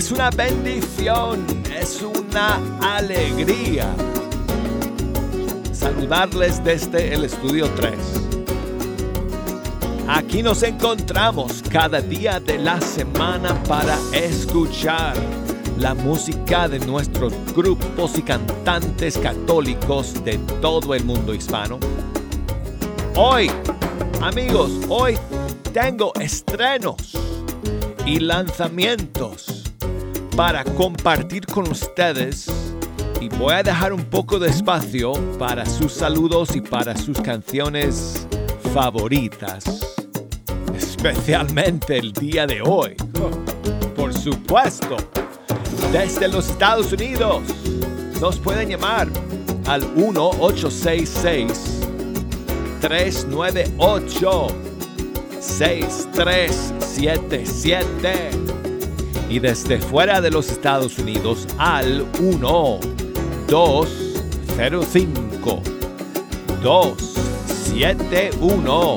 Es una bendición, es una alegría saludarles desde el estudio 3. Aquí nos encontramos cada día de la semana para escuchar la música de nuestros grupos y cantantes católicos de todo el mundo hispano. Hoy, amigos, hoy tengo estrenos y lanzamientos para compartir con ustedes y voy a dejar un poco de espacio para sus saludos y para sus canciones favoritas, especialmente el día de hoy. Por supuesto, desde los Estados Unidos nos pueden llamar al 1866 398 6377 y desde fuera de los Estados Unidos al 1 205 271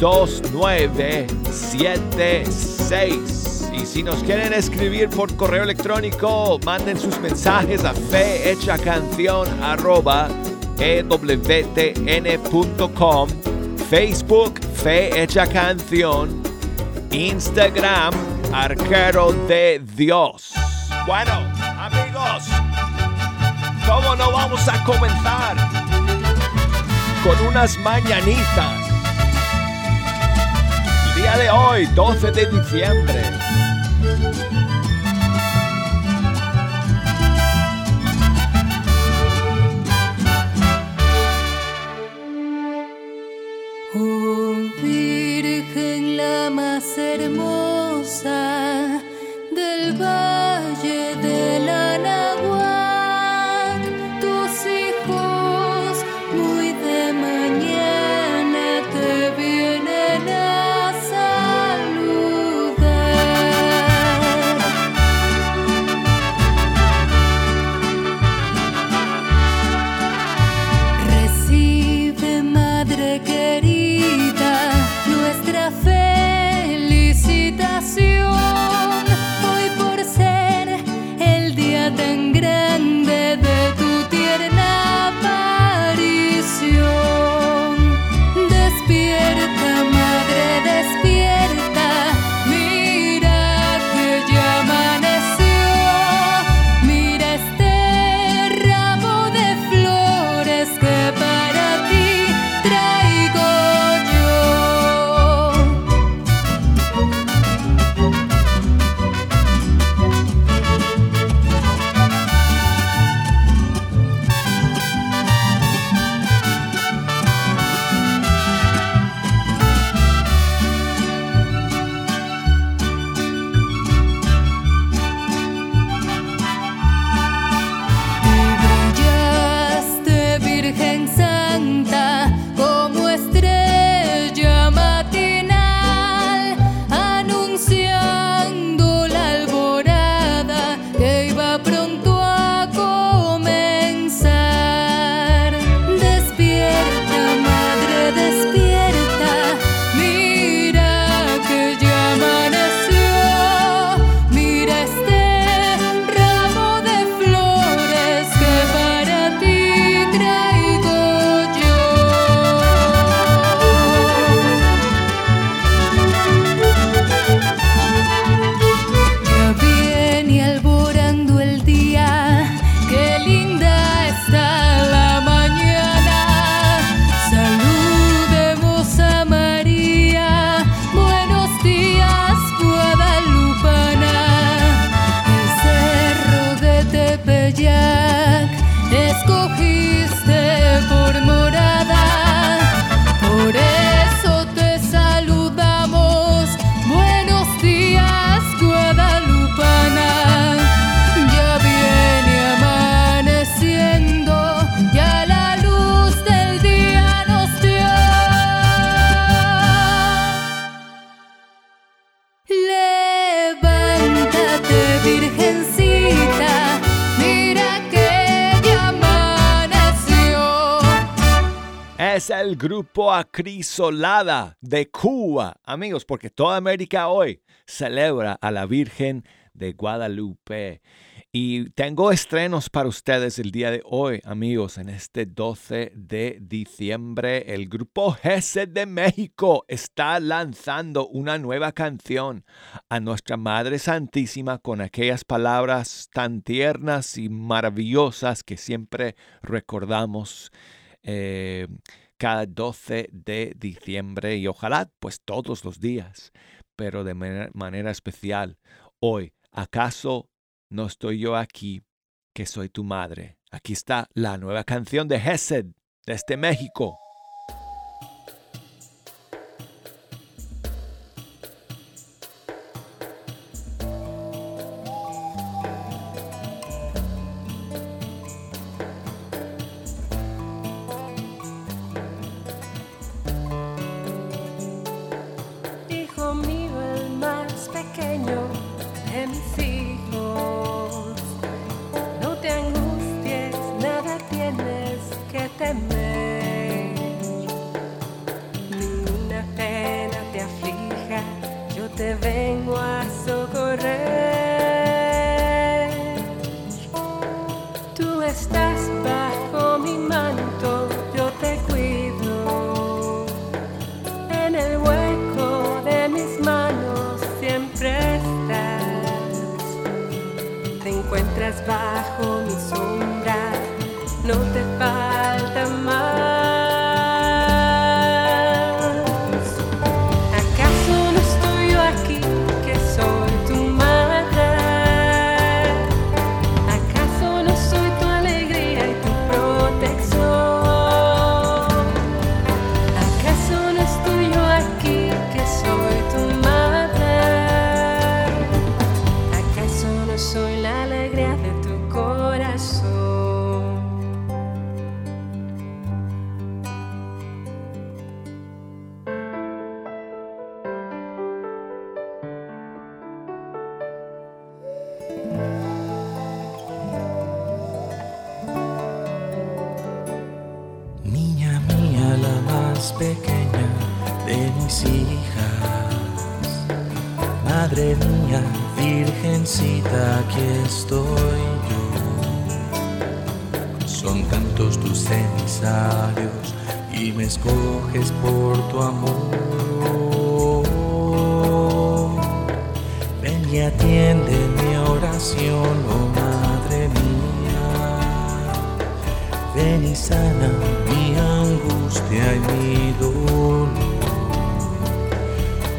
2976 y si nos quieren escribir por correo electrónico manden sus mensajes a fehechacantón@ewtn.com Facebook Fe Canción Instagram arquero de Dios. Bueno, amigos, ¿cómo no vamos a comenzar con unas mañanitas? El día de hoy, 12 de diciembre. Grupo Acrisolada de Cuba, amigos, porque toda América hoy celebra a la Virgen de Guadalupe. Y tengo estrenos para ustedes el día de hoy, amigos. En este 12 de diciembre, el grupo GESE de México está lanzando una nueva canción a nuestra Madre Santísima con aquellas palabras tan tiernas y maravillosas que siempre recordamos. Eh, cada 12 de diciembre y ojalá pues todos los días, pero de manera especial hoy. ¿Acaso no estoy yo aquí, que soy tu madre. Aquí está la nueva canción de Hesed desde México. sana mi angustia y mi dolor.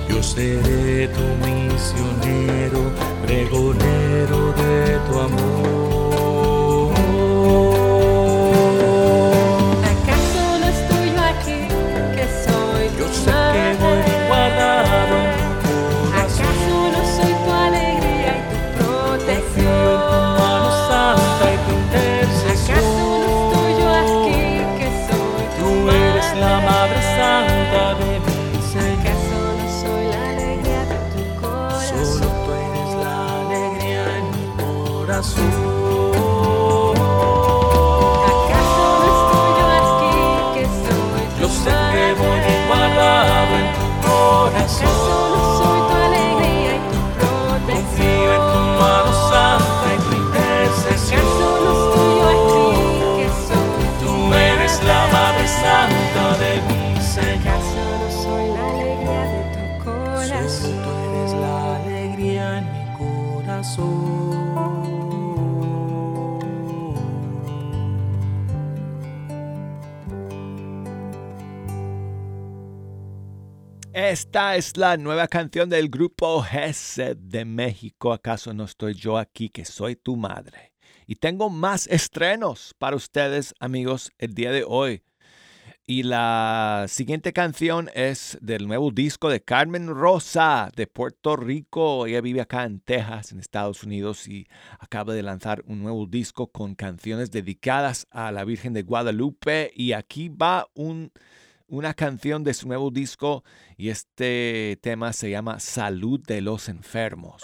Yo seré tu misionero, pregonero de tu amor. Esta es la nueva canción del grupo Gesed de México. ¿Acaso no estoy yo aquí que soy tu madre? Y tengo más estrenos para ustedes, amigos, el día de hoy. Y la siguiente canción es del nuevo disco de Carmen Rosa de Puerto Rico. Ella vive acá en Texas, en Estados Unidos, y acaba de lanzar un nuevo disco con canciones dedicadas a la Virgen de Guadalupe. Y aquí va un una canción de su nuevo disco y este tema se llama Salud de los Enfermos.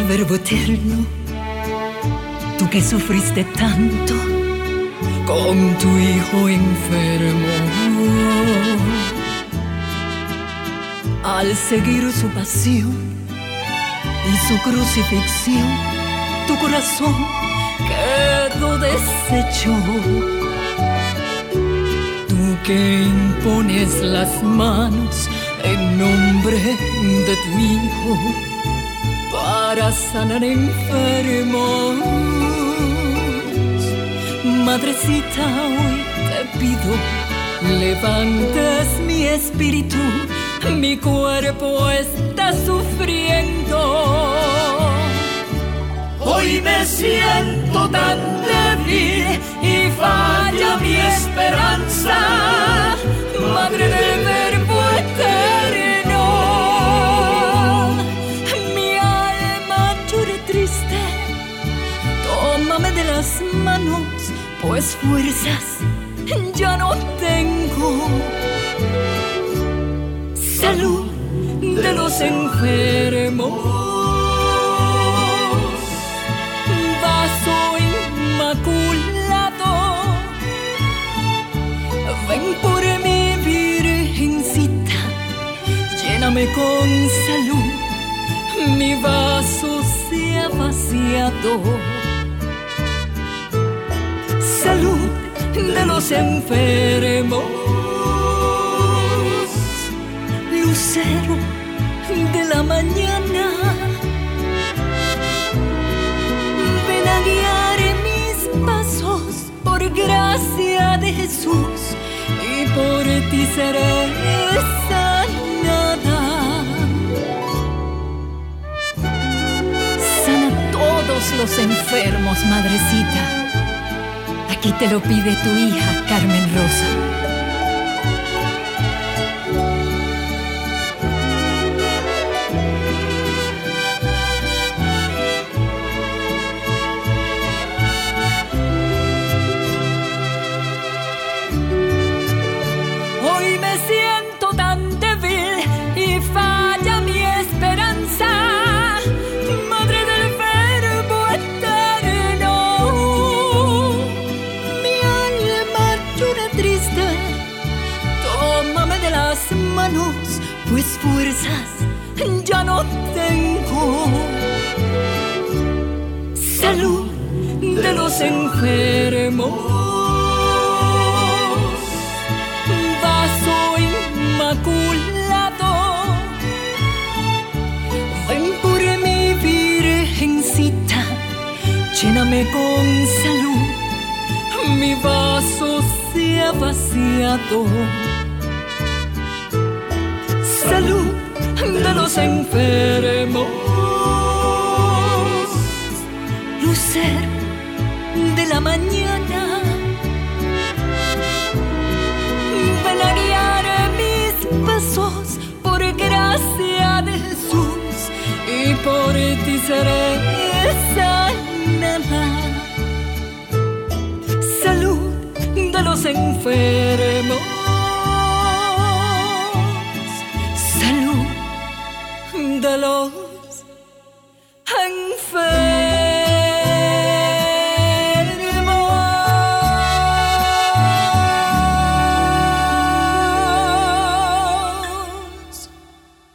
Fuego eterno, tú que sufriste tanto con tu hijo enfermo. Al seguir su pasión y su crucifixión, tu corazón quedó deshecho. Tú que impones las manos en nombre de tu hijo para sanar enfermos. Madrecita, hoy te pido, levantes mi espíritu, mi cuerpo está sufriendo. Hoy me siento tan débil y falla mi esperanza, Madre del las manos, pues fuerzas ya no tengo. Salud de los enfermos. Vaso inmaculado, ven por mi virgencita, lléname con salud, mi vaso se ha vaciado. Salud de los enfermos, lucero de la mañana. Ven a guiar mis pasos por gracia de Jesús y por ti seré sanada. Sana todos los enfermos, madrecita. Aquí te lo pide tu hija Carmen Rosa. Los enfermos vaso inmaculado. Ven por mi virgencita, lléname con salud, mi vaso se ha vaciado. Salud de los enfermos, seré sanada. Salud de los enfermos, salud de los enfermos.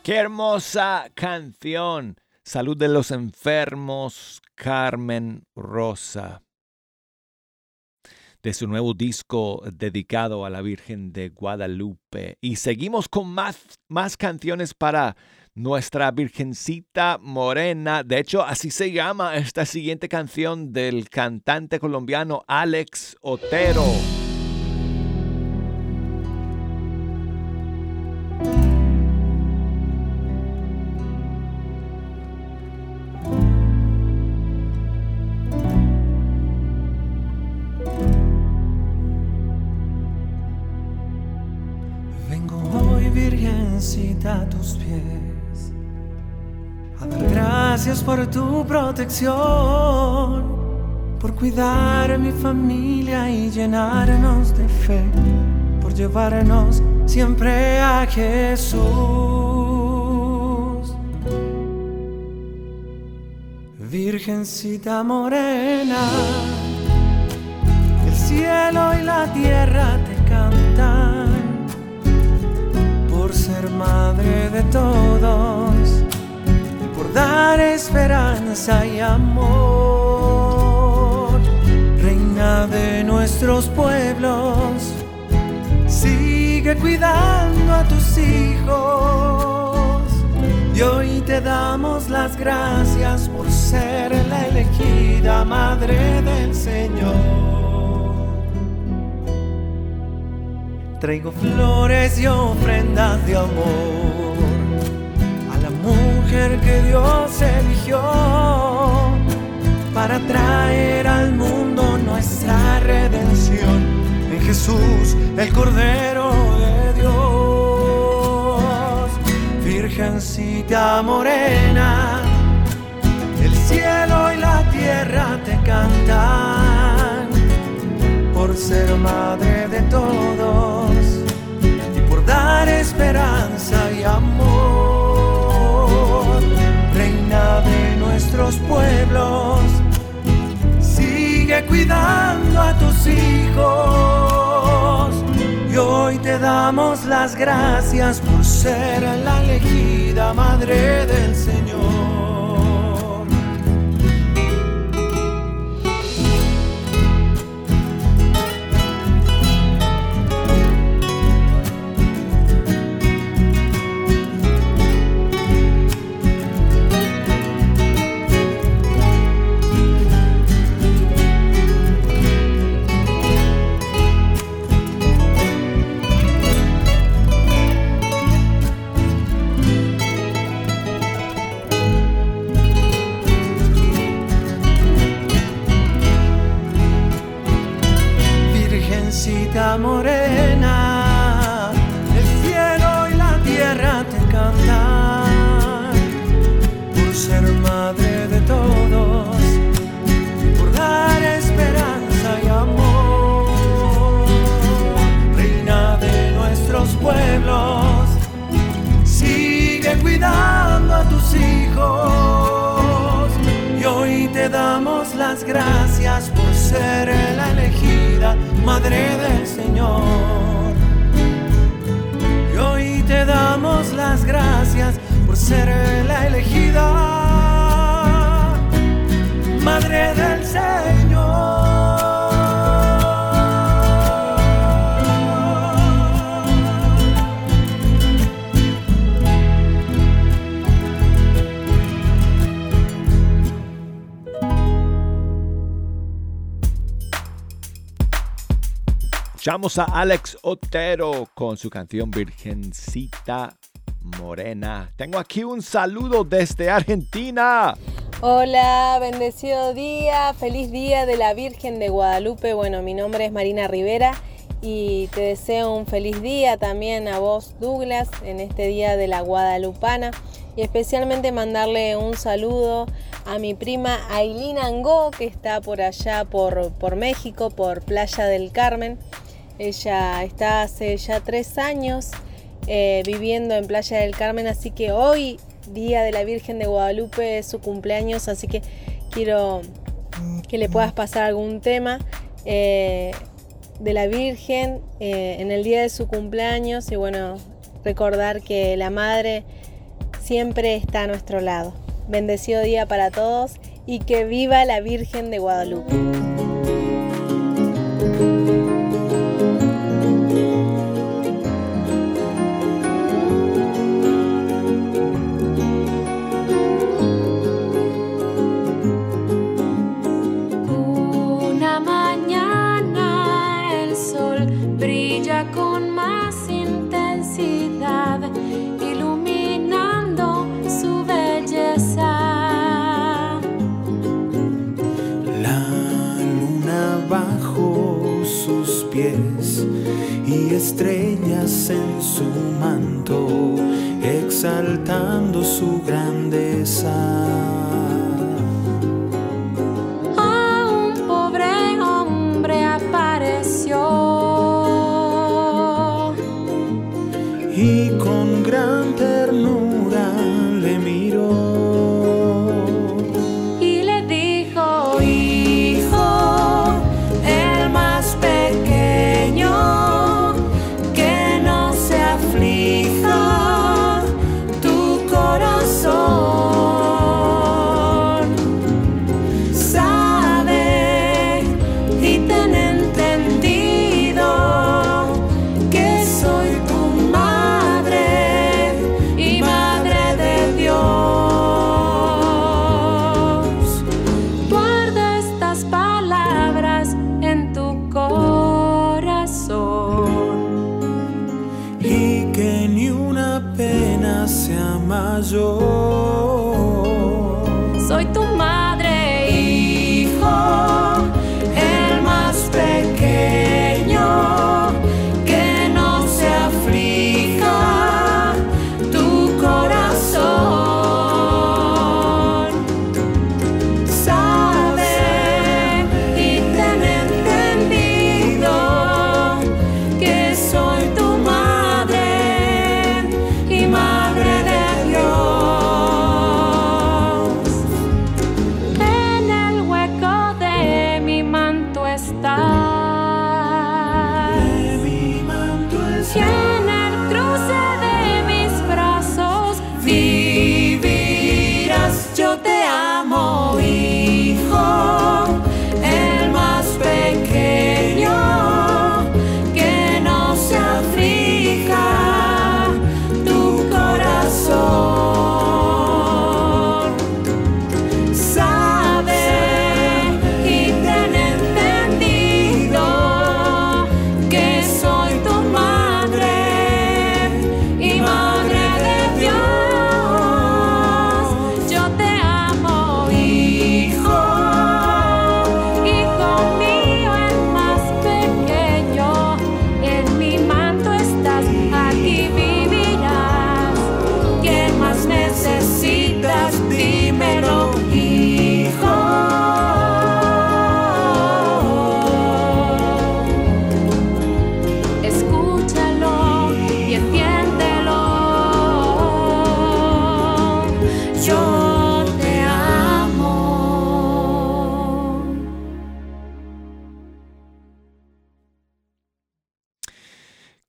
Qué hermosa canción. Salud de los enfermos, Carmen Rosa. De su nuevo disco dedicado a la Virgen de Guadalupe. Y seguimos con más, más canciones para nuestra Virgencita Morena. De hecho, así se llama esta siguiente canción del cantante colombiano Alex Otero. A tus pies, a dar gracias por tu protección, por cuidar mi familia y llenarnos de fe, por llevarnos siempre a Jesús. Virgencita morena, el cielo y la tierra te cantan madre de todos, por dar esperanza y amor, reina de nuestros pueblos, sigue cuidando a tus hijos y hoy te damos las gracias por ser la elegida Madre del Señor. Traigo flores y ofrendas de amor a la mujer que Dios eligió para traer al mundo nuestra redención en Jesús, el Cordero de Dios. Virgencita morena, el cielo y la tierra te cantan ser madre de todos y por dar esperanza y amor, reina de nuestros pueblos, sigue cuidando a tus hijos y hoy te damos las gracias por ser la elegida Madre del Señor. Escuchamos a Alex Otero con su canción Virgencita Morena. Tengo aquí un saludo desde Argentina. Hola, bendecido día, feliz día de la Virgen de Guadalupe. Bueno, mi nombre es Marina Rivera y te deseo un feliz día también a vos, Douglas, en este día de la Guadalupana. Y especialmente mandarle un saludo a mi prima Ailina Angó, que está por allá, por, por México, por Playa del Carmen. Ella está hace ya tres años eh, viviendo en Playa del Carmen, así que hoy, Día de la Virgen de Guadalupe, es su cumpleaños, así que quiero que le puedas pasar algún tema eh, de la Virgen eh, en el día de su cumpleaños y bueno, recordar que la Madre siempre está a nuestro lado. Bendecido día para todos y que viva la Virgen de Guadalupe. Estrellas en su manto, exaltando su grandeza.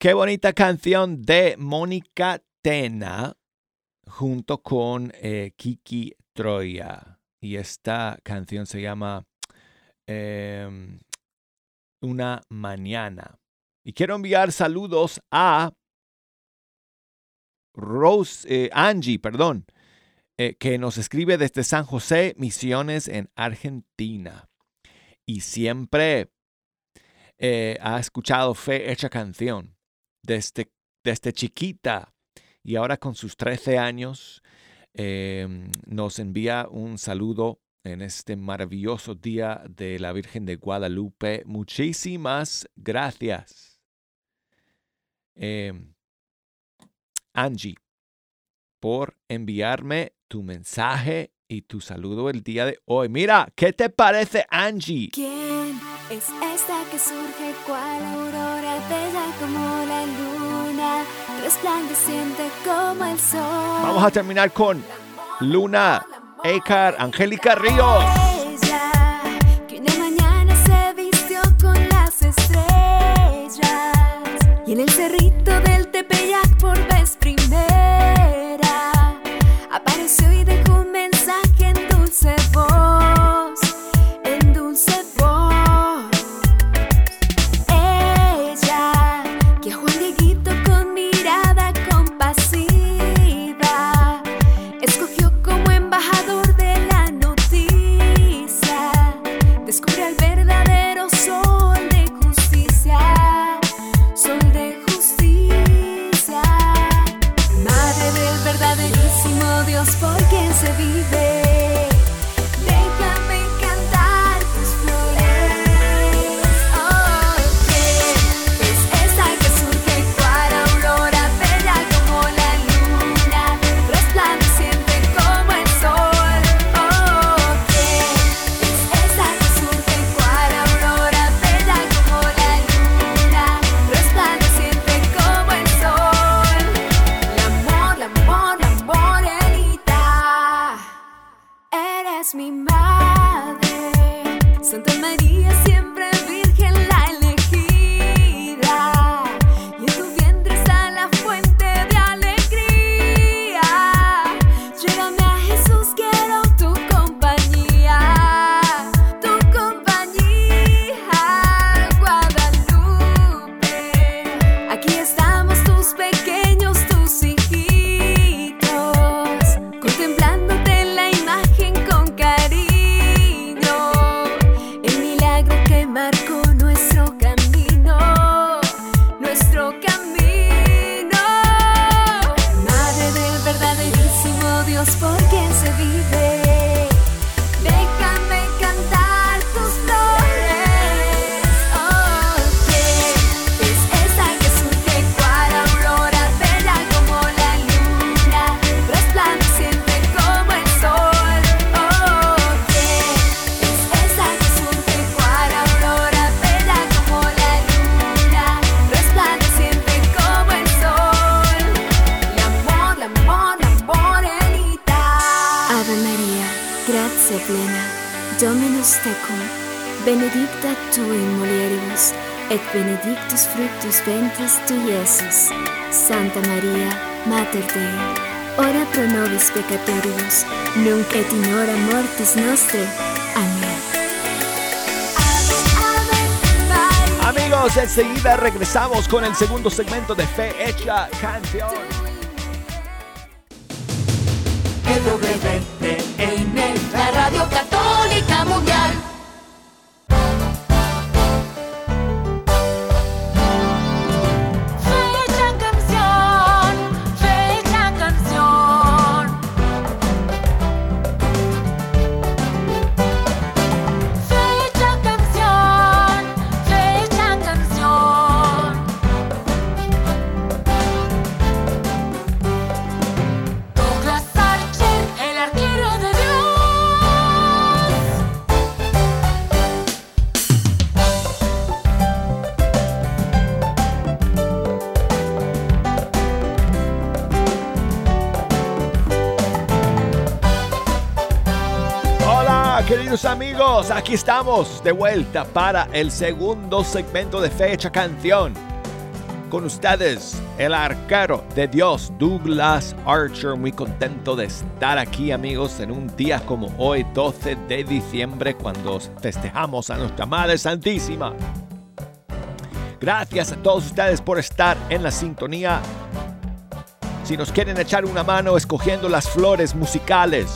Qué bonita canción de Mónica Tena junto con eh, Kiki Troya. Y esta canción se llama em, Una mañana. Y quiero enviar saludos a Rose, eh, Angie, perdón, eh, que nos escribe desde San José, Misiones en Argentina. Y siempre ha escuchado Fe Hecha Canción desde, desde chiquita y ahora con sus 13 años em, nos envía un saludo en este maravilloso día de la Virgen de Guadalupe. Muchísimas gracias. Em, Angie, por enviarme tu mensaje y tu saludo el día de hoy. Mira, ¿qué te parece, Angie? ¿Quién es esta que surge cual aurora bella como resplandeciente como el sol? Vamos a terminar con Luna, Ecar, Angélica Ríos. Ella, que una mañana se vistió con las estrellas y en el cerrito del Tepeyac por vez primera Eres mi madre, Santa María peccatoribus, nunc et in hora mortis nostre. Amén. Amigos, enseguida regresamos con el segundo segmento de Fe Hecha Canción. La radio católica mundial. Aquí estamos de vuelta para el segundo segmento de Fecha Canción. Con ustedes, el arquero de Dios, Douglas Archer. Muy contento de estar aquí, amigos, en un día como hoy, 12 de diciembre, cuando festejamos a nuestra Madre Santísima. Gracias a todos ustedes por estar en la sintonía. Si nos quieren echar una mano escogiendo las flores musicales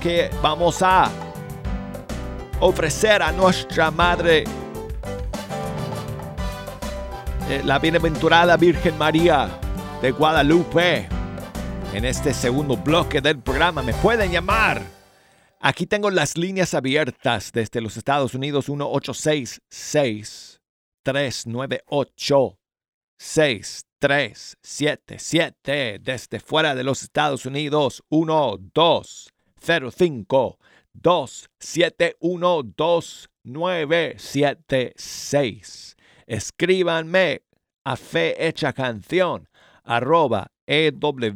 que vamos a ofrecer a nuestra Madre eh, la bienaventurada Virgen María de Guadalupe. En este segundo bloque del programa me pueden llamar. Aquí tengo las líneas abiertas desde los Estados Unidos 1866 398 6377 desde fuera de los Estados Unidos 1205 271 2976 escríbanme a fe hecha canción arroba ewtn.com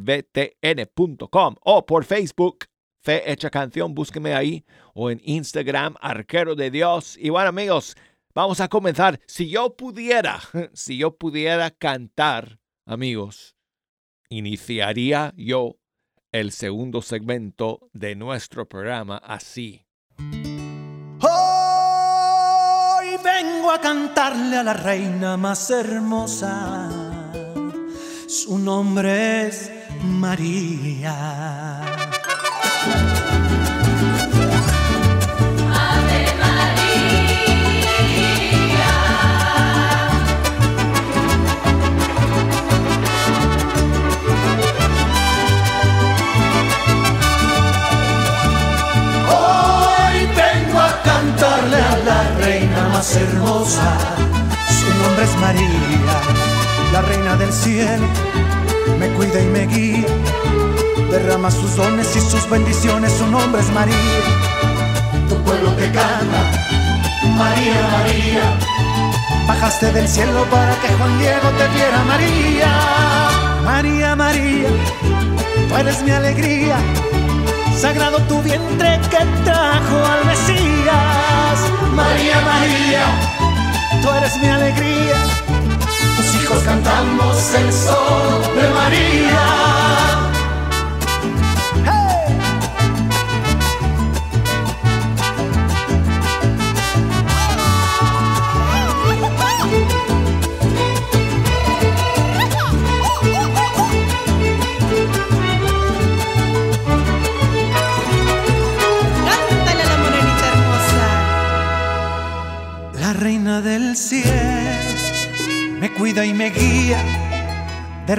o por Facebook Fe Hecha Canción, búsqueme ahí o en Instagram Arquero de Dios. Y bueno amigos, vamos a comenzar. Si yo pudiera, si yo pudiera cantar, amigos, iniciaría yo el segundo segmento de nuestro programa así. Hoy vengo a cantarle a la reina más hermosa. Su nombre es María. Hermosa. Su nombre es María, la reina del cielo. Me cuida y me guía, derrama sus dones y sus bendiciones. Su nombre es María. Tu pueblo te canta, María, María. Bajaste del cielo para que Juan Diego te viera, María. María, María, tú eres mi alegría. Sagrado tu vientre que trajo al Mesías. María, María, tú eres mi alegría. Tus hijos cantamos el sol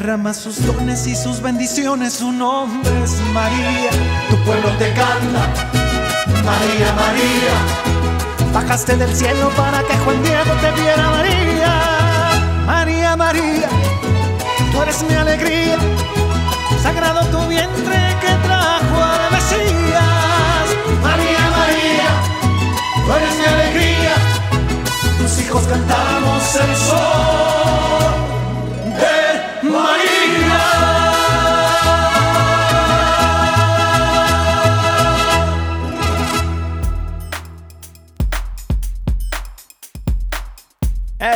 derrama sus dones y sus bendiciones. Su nombre es María, tu pueblo te canta, María, María. Bajaste del cielo para que Juan Diego te viera, María, María, María. Tú eres mi alegría, sagrado tu vientre que trajo al Mesías. María, María, tú eres mi alegría tus hijos cantamos el sol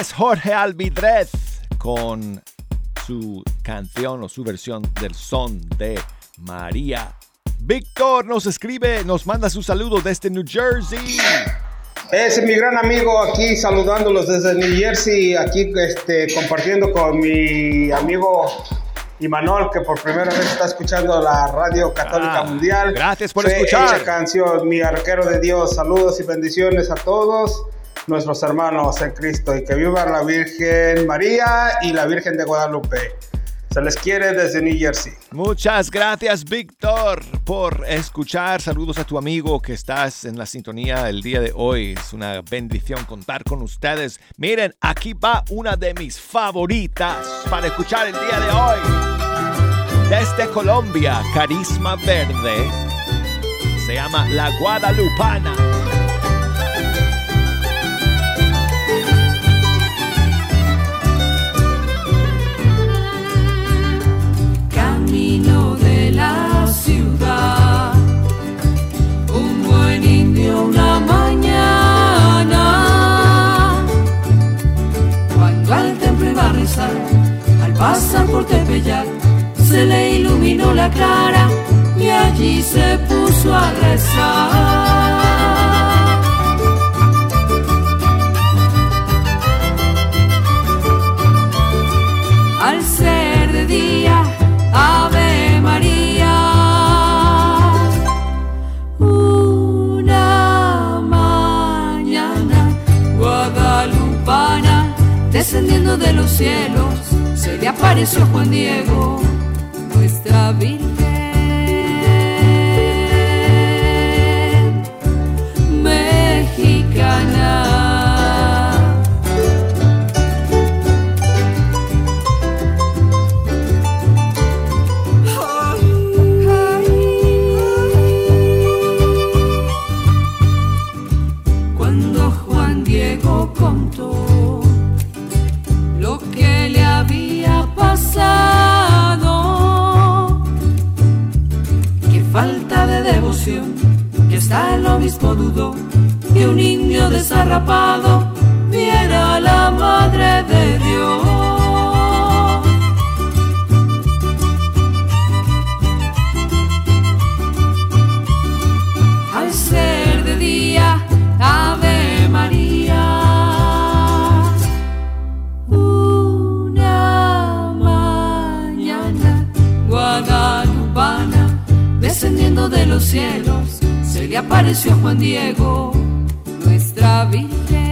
Es Jorge Alvidrez con su canción o su versión del son de María. Víctor nos escribe, nos manda su saludo desde New Jersey. Es mi gran amigo aquí saludándolos desde New Jersey, aquí este, compartiendo con mi amigo Imanol, que por primera vez está escuchando la radio católica Ah, mundial. gracias por Fe escuchar. hecha canción, mi arquero de Dios. Saludos y bendiciones a todos nuestros hermanos en Cristo y que viva la Virgen María y la Virgen de Guadalupe. Se les quiere desde New Jersey. Muchas gracias, Víctor, por escuchar. Saludos a tu amigo que estás en la sintonía el día de hoy. Es una bendición contar con ustedes. Miren, aquí va una de mis favoritas para escuchar el día de hoy. Desde Colombia, Carisma Verde. Se llama La Guadalupana. de la ciudad. Un buen indio, una mañana. Cuando al templo iba a rezar, al pasar por Tepeyac, se le iluminó la cara y allí se puso a rezar. De los cielos, se le apareció Juan Diego, nuestra Virgen. mexicana. Cuando Juan Diego contó hasta el obispo dudó que un niño desarrapado viera la madre de Dios. al ser de día, Ave María. Una mañana guadalupana, descendiendo de los cielos, apareció Juan Diego, nuestra Virgen.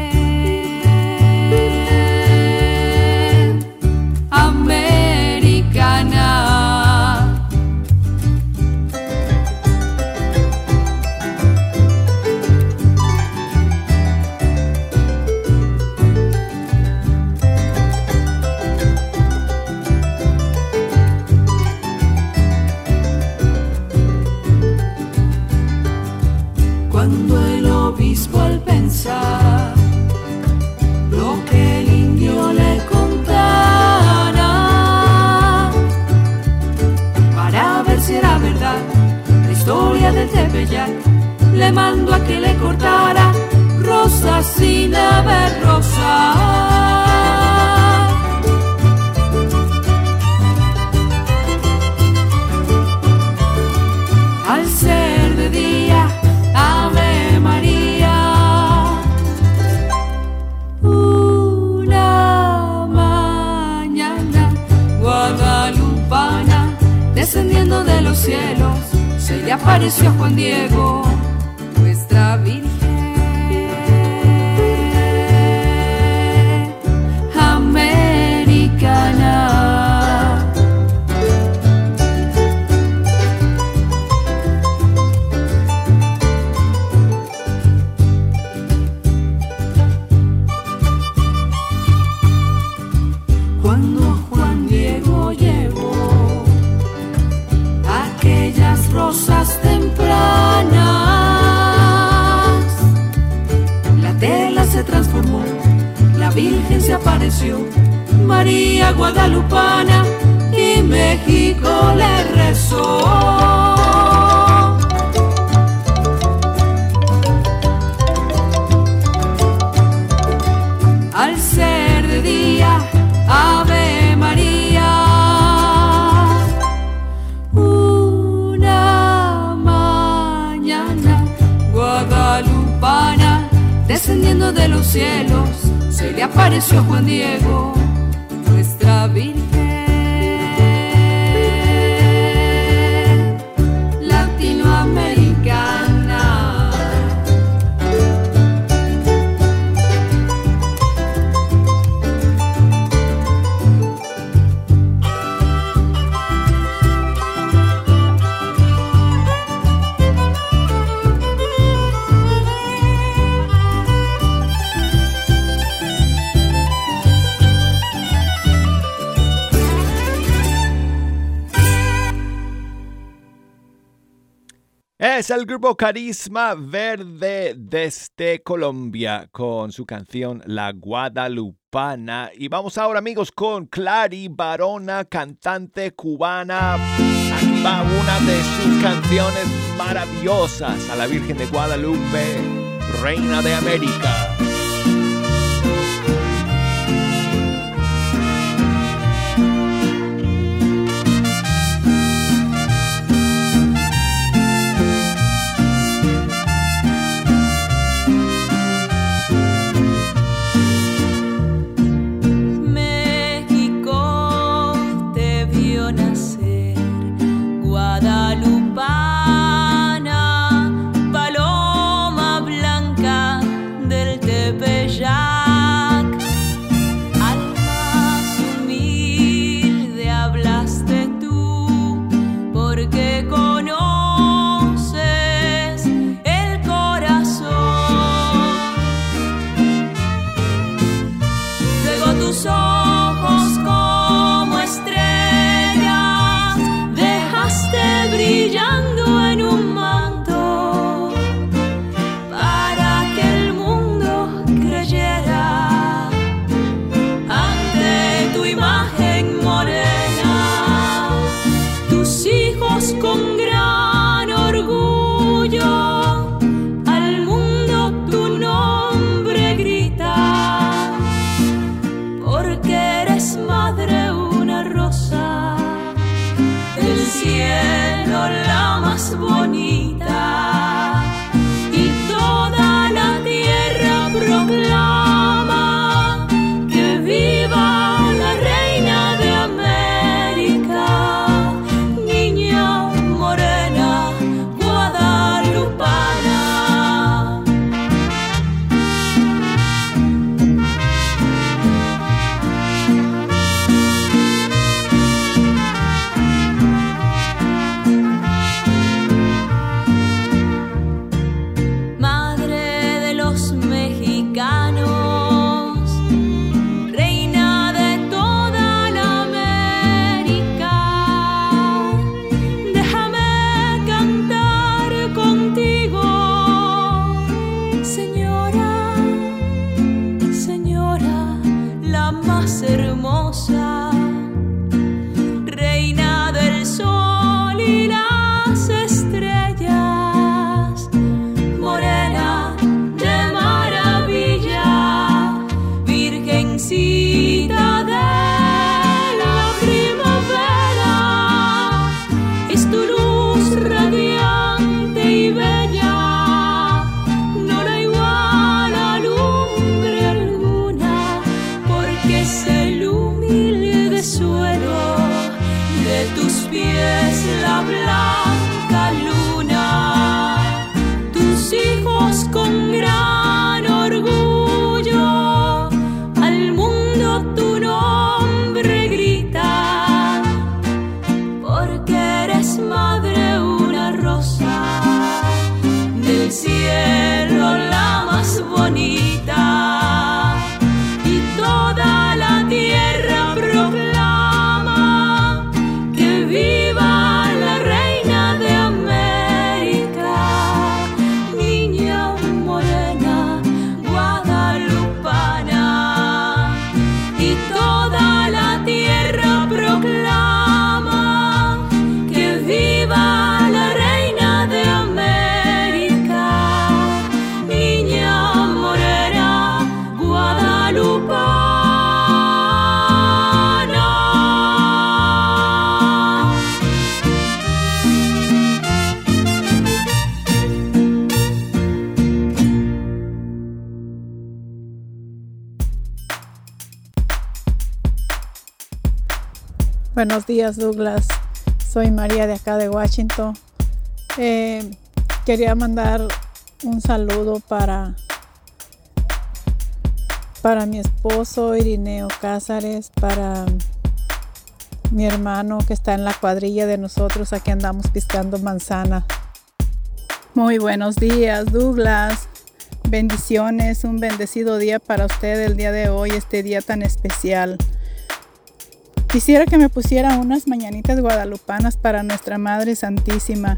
Juan Diego, Es el grupo Carisma Verde desde Colombia con su canción La Guadalupana. Y vamos ahora amigos con Clary Barona, cantante cubana. Aquí va una de sus canciones maravillosas a la Virgen de Guadalupe, Reina de América. Buenos días Douglas, soy María de acá de Washington. Eh, quería mandar un saludo para, para mi esposo Irineo Cázares, para mi hermano que está en la cuadrilla de nosotros, aquí andamos piscando manzana. Muy buenos días Douglas, bendiciones, un bendecido día para usted el día de hoy, este día tan especial. Quisiera que me pusiera unas mañanitas guadalupanas para nuestra Madre Santísima.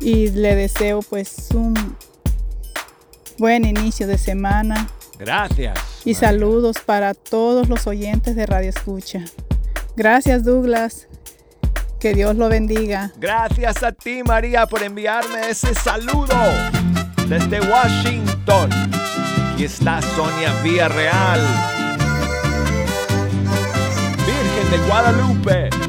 Y le deseo pues un buen inicio de semana. Gracias. Y saludos para todos los oyentes de Radio Escucha. Gracias Douglas. Que Dios lo bendiga. Gracias a ti María por enviarme ese saludo desde Washington. Aquí está Sonia Villarreal. Virgen de Guadalupe.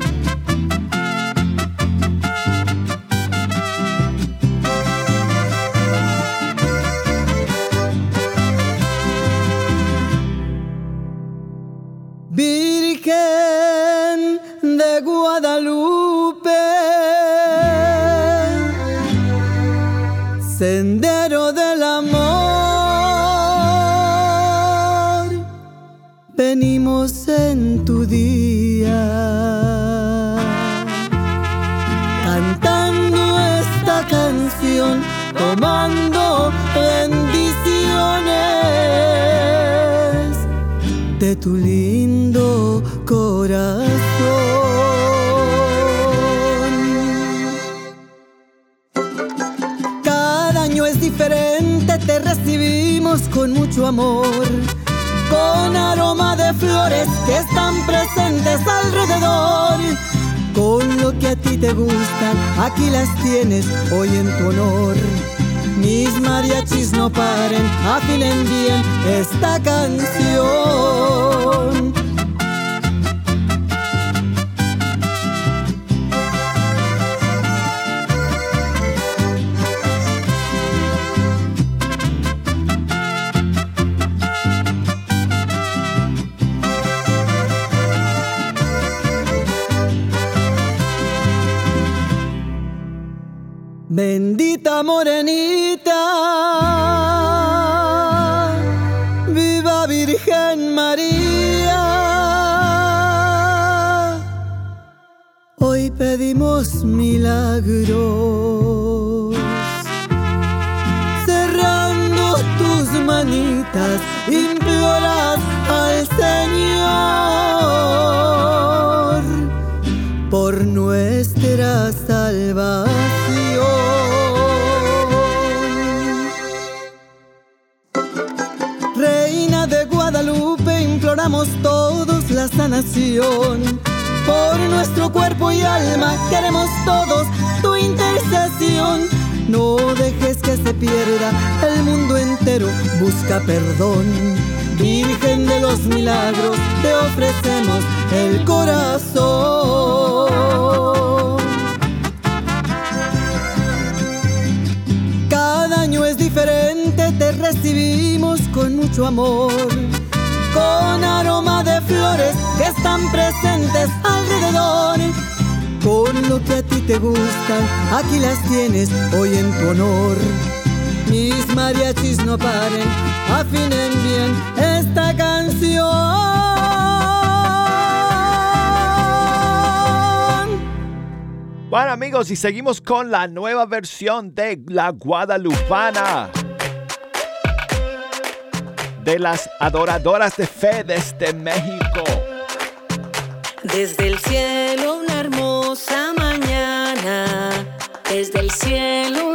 Alrededor. Con lo que a ti te gustan, aquí las tienes hoy en tu honor. Mis mariachis no paren, afinen bien esta canción. Morenita, viva Virgen María. Hoy pedimos milagros, Por nuestro cuerpo y alma queremos todos tu intercesión. No dejes que se pierda, el mundo entero busca perdón. Virgen de los milagros, te ofrecemos el corazón. Cada año es diferente, te recibimos con mucho amor con aroma de flores que están presentes alrededor. Con lo que a ti te gustan, aquí las tienes hoy en tu honor. Mis mariachis no paren, afinen bien esta canción. Bueno amigos, y seguimos con la nueva versión de La Guadalupana de las adoradoras de fe desde México. Desde el cielo una hermosa mañana, desde el cielo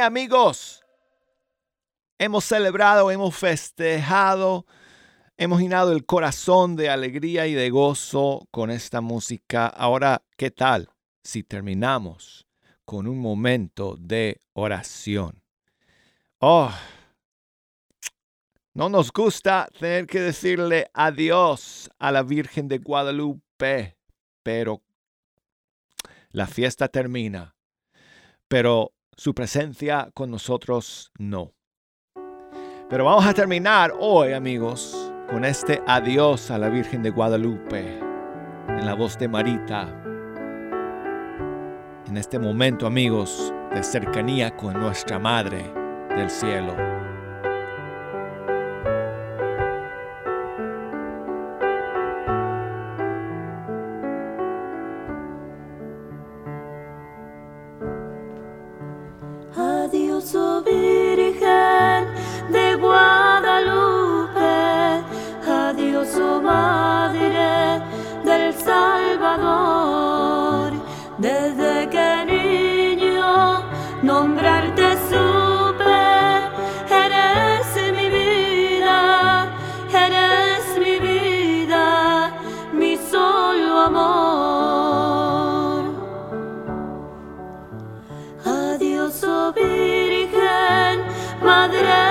amigos, hemos celebrado, hemos festejado, hemos llenado el corazón de alegría y de gozo con esta música. Ahora, ¿qué tal si terminamos con un momento de oración? Oh, no nos gusta tener que decirle adiós a la Virgen de Guadalupe, pero la fiesta termina. Pero su presencia con nosotros no. Pero vamos a terminar hoy, amigos, con este adiós a la Virgen de Guadalupe en la voz de Marita. En este momento, amigos, de cercanía con nuestra Madre del Cielo. Madre.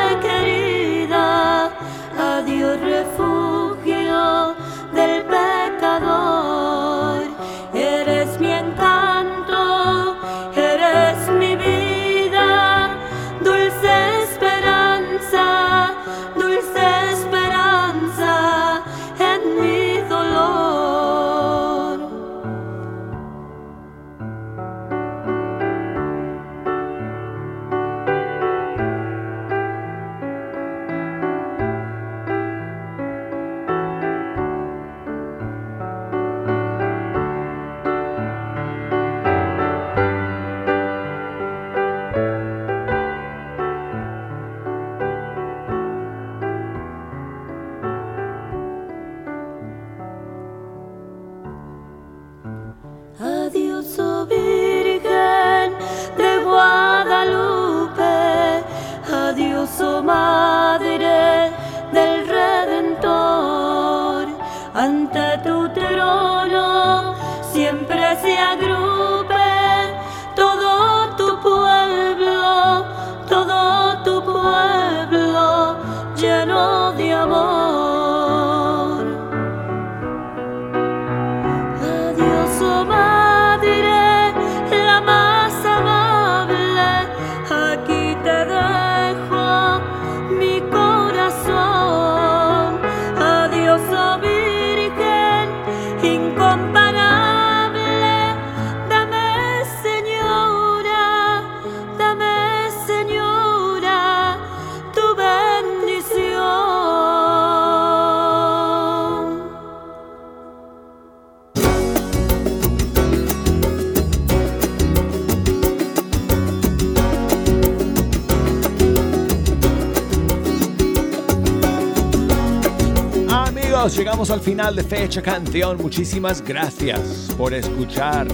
Al final de Fecha Canción. Muchísimas gracias por escuchar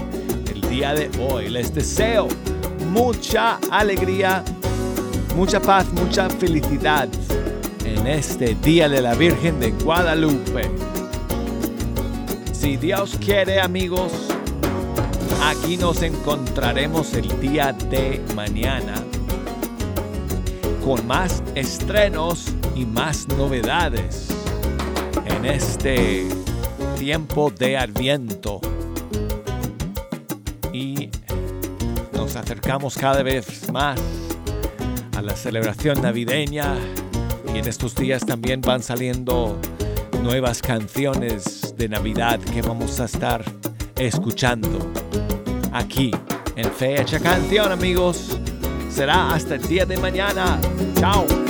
el día de hoy. Les deseo mucha alegría, mucha paz, mucha felicidad en este Día de la Virgen de Guadalupe. Si Dios quiere, amigos, aquí nos encontraremos el día de mañana con más estrenos y más novedades este tiempo de Adviento. Y nos acercamos cada vez más a la celebración navideña y en estos días también van saliendo nuevas canciones de Navidad que vamos a estar escuchando aquí en Fecha Canción amigos. Será hasta el día de mañana. Chao.